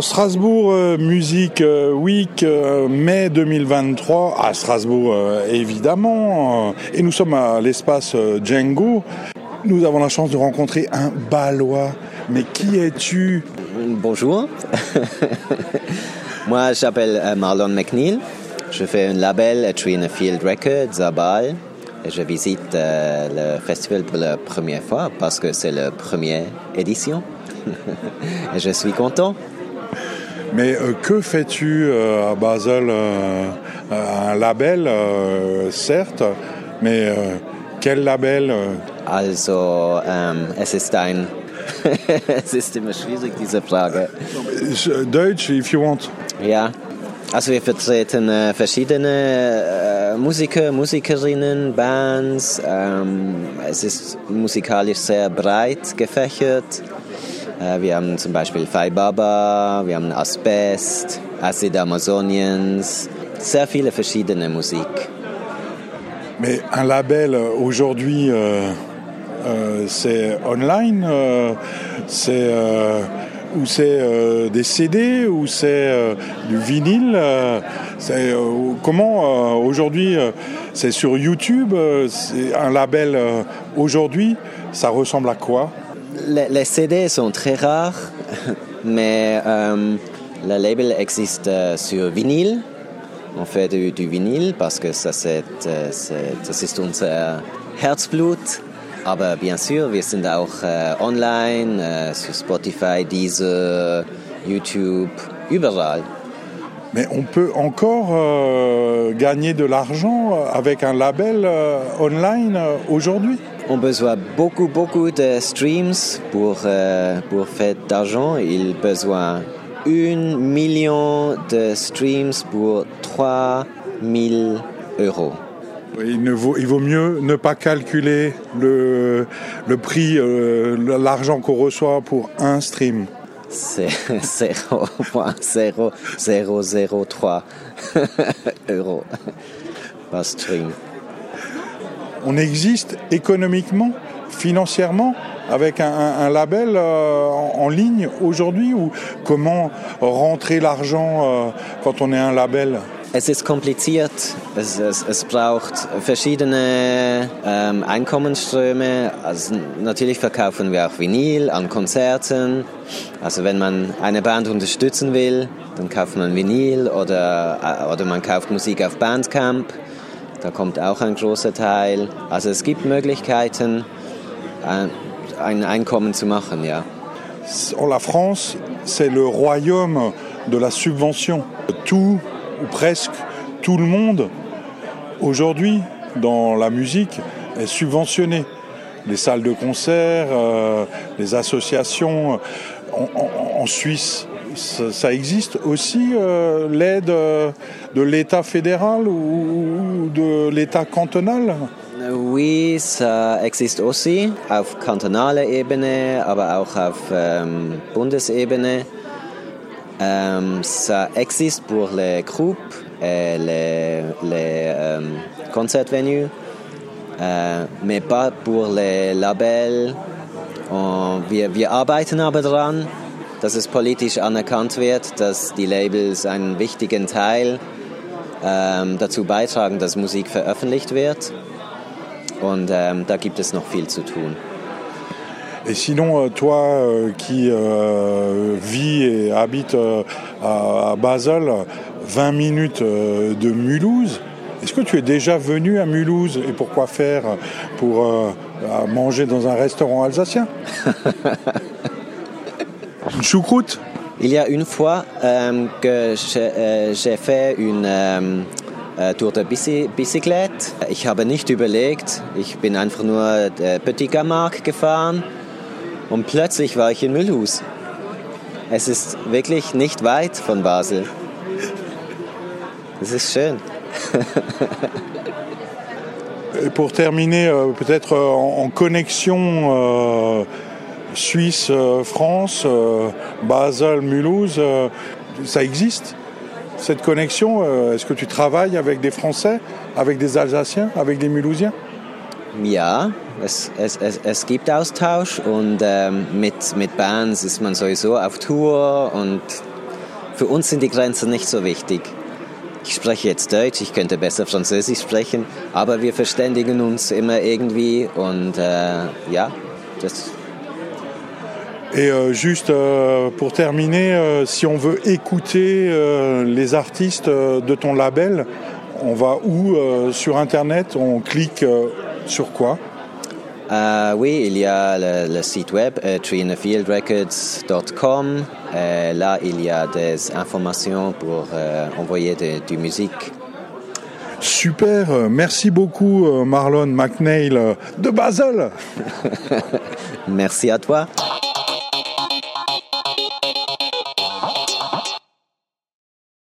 Strasbourg euh, Music euh, Week euh, mai 2023 à Strasbourg évidemment et nous sommes à l'espace Django. Nous avons la chance de rencontrer un Balois. Mais qui es-tu? Bonjour. Moi, je m'appelle Marlon McNeil. Je fais un label Tree in Field Records à Bâle. Et je visite le festival pour la première fois parce que c'est la première édition. et je suis content. Mais euh, que fais-tu euh, à Basel euh, Un label, certes, mais quel label Also, ähm, es ist ein. es ist immer schwierig, diese Frage. Deutsch, if you want. Ja, also wir vertreten äh, verschiedene äh, Musiker, Musikerinnen, Bands. Ähm, es ist musikalisch sehr breit gefächert. Äh, wir haben zum Beispiel Fai Baba, wir haben Asbest, Acid Amazonians, sehr viele verschiedene Musik. Mais un label aujourd'hui, euh, euh, c'est online, euh, c'est euh, ou c'est euh, des CD ou c'est euh, du vinyle. comment aujourd'hui, c'est sur YouTube, un label aujourd'hui, ça ressemble à quoi? Les, CD sont très rares, mais euh, le label existe euh, sur vinyle. On fait du, vinyle parce que ça, c'est, das ist unser Herzblut. Aber bien sûr, wir sind auch äh, online, sur Spotify, Deezer, YouTube, überall. Mais on peut encore euh, gagner de l'argent avec un label euh, online euh, aujourd'hui On besoin beaucoup, beaucoup de streams pour, euh, pour faire d'argent. Il besoin un million de streams pour 3 000 euros. Il, vaut, il vaut mieux ne pas calculer le, le prix, euh, l'argent qu'on reçoit pour un stream. C'est 0,003 euros. Par stream. On existe économiquement, financièrement, avec un, label euh, en, ligne aujourd'hui ou comment rentrer l'argent euh, quand on est un label? Es ist kompliziert. Es, es, es braucht verschiedene ähm, Einkommensströme. Also natürlich verkaufen wir auch Vinyl an Konzerten. Also wenn man eine Band unterstützen will, dann kauft man Vinyl oder, äh, oder man kauft Musik auf Bandcamp. Da kommt auch ein großer Teil. Also es gibt Möglichkeiten, ein Einkommen zu machen, ja. La France, c'est le royaume de la subvention. Tout, presque tout le monde, aujourd'hui, dans la musique, est subventionné. Les salles de concert, euh, les associations. En, en, Suisse, ça, existe aussi euh, l'aide de l'État fédéral ou de l'État cantonal? Oui, ça existe aussi auf kantonaler Ebene, aber auch auf ähm, Bundesebene. Ähm, ça existe pour les groupes et les, les ähm, concertvenues, äh, mais pas pour les labels. Und wir, wir arbeiten aber daran, dass es politisch anerkannt wird, dass die Labels einen wichtigen Teil ähm, dazu beitragen, dass Musik veröffentlicht wird. Und da gibt es noch viel zu tun. Et sinon, euh, toi euh, qui euh, vis et habite euh, à Basel, 20 minutes de Mulhouse, est-ce que tu es déjà venu à Mulhouse et pourquoi faire Pour manger dans un restaurant alsacien? Une choucroute? Il y a une fois euh, que j'ai fait une euh, äh, Tour de Bicyclette. Ich habe nicht überlegt, ich bin einfach nur der Petit Camargue gefahren und plötzlich war ich in Müllhus. Es ist wirklich nicht weit von Basel. Es ist schön. Et pour terminer, euh, peut-être euh, en connexion euh, Suisse-France, Basel, Mulhouse, euh, ça existe cette connexion? Est-ce que tu travailles avec des Français, avec des Alsaciens, avec des Mulhousiens? Ja, es, es, es, es gibt Austausch und ähm, mit, mit Bands ist man sowieso auf Tour und für uns sind die Grenzen nicht so wichtig. Ich spreche jetzt Deutsch, ich könnte besser Französisch sprechen, aber wir verständigen uns immer irgendwie und äh, ja, das Et euh, juste euh, pour terminer, euh, si on veut écouter les artistes de ton label, on va où sur Internet On clique sur quoi Euh, oui, il y a le, le site web. Euh, là, il y a des informations pour euh, envoyer de, du musique. Super, euh, merci beaucoup Marlon McNeil de Basel. Merci à toi.